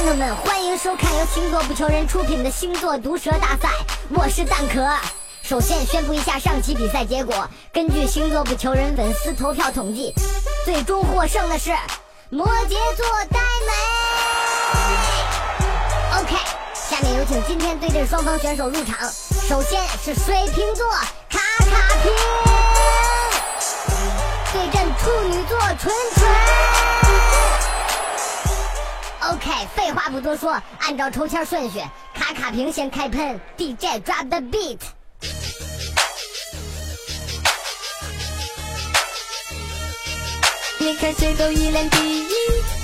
观众们，欢迎收看由星座不求人出品的星座毒舌大赛，我是蛋壳。首先宣布一下上期比赛结果，根据星座不求人粉丝投票统计，最终获胜的是摩羯座呆美。OK，下面有请今天对阵双方选手入场。首先是水瓶座卡卡皮，对阵处女座纯不多说，按照抽签顺序，卡卡平先开喷，DJ drop the beat。你看谁都一脸敌意，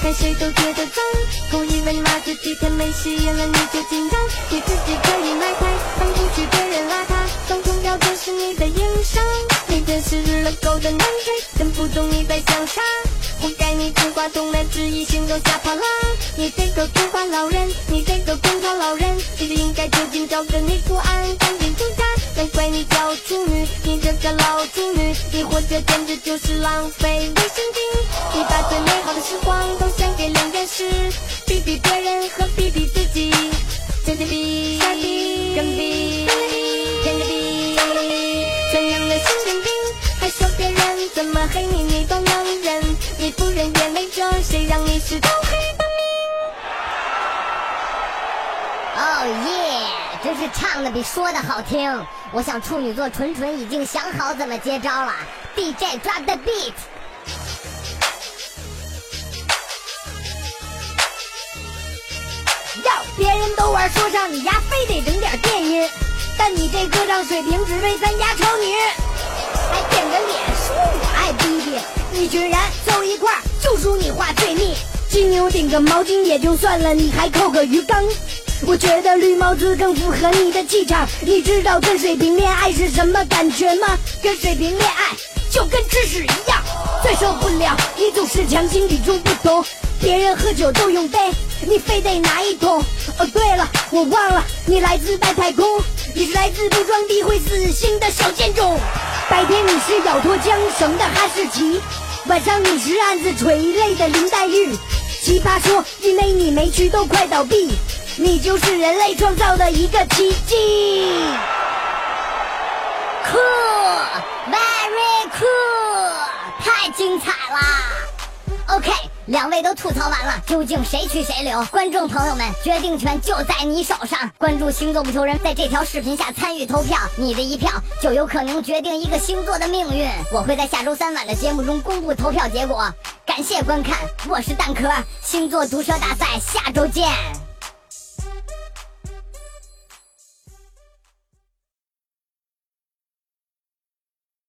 看谁都觉得脏，故意为骂自己甜美实验了你就紧张，你自己可以买台，看不起别人邋遢，更重要的是你的硬伤，你真是日了狗的难追，真不懂你在想啥，活该你进化动了质疑心都吓跑了，你这个孤寡老人，你这个空巢老人，其实应该就近找个女图案，赶紧出家，难怪你叫处女，你这个老处女，你活着简直就是浪费卫生巾。你把最美好的时光都献给两件事，比比别人和比比自己，天天比，傻逼，更比，天天比，这样的神病，还说别人怎么黑你你都能忍，你不忍也没辙，谁让你是真是唱的比说的好听。我想处女座纯纯已经想好怎么接招了，DJ drop the beat。要别人都玩说唱，你丫非得整点电音，但你这歌唱水平只配咱家超女，还点个脸说我爱逼逼，一群人凑一块就数你话最密，金牛顶个毛巾也就算了，你还扣个鱼缸。我觉得绿帽子更符合你的气场。你知道跟水瓶恋爱是什么感觉吗？跟水瓶恋爱就跟吃屎一样，最受不了你总是强行与众不同。别人喝酒都用杯，你非得拿一桶。哦，对了，我忘了，你来自外太空，你是来自不装逼会死星的小贱种。白天你是咬脱缰绳的哈士奇，晚上你是暗自垂泪的林黛玉。奇葩说，因为你没去都快倒闭，你就是人类创造的一个奇迹。Cool，very cool，太精彩了！OK，两位都吐槽完了，究竟谁去谁留？观众朋友们，决定权就在你手上。关注星座不求人，在这条视频下参与投票，你的一票就有可能决定一个星座的命运。我会在下周三晚的节目中公布投票结果。感谢观看，我是蛋壳，星座毒舌大赛，下周见。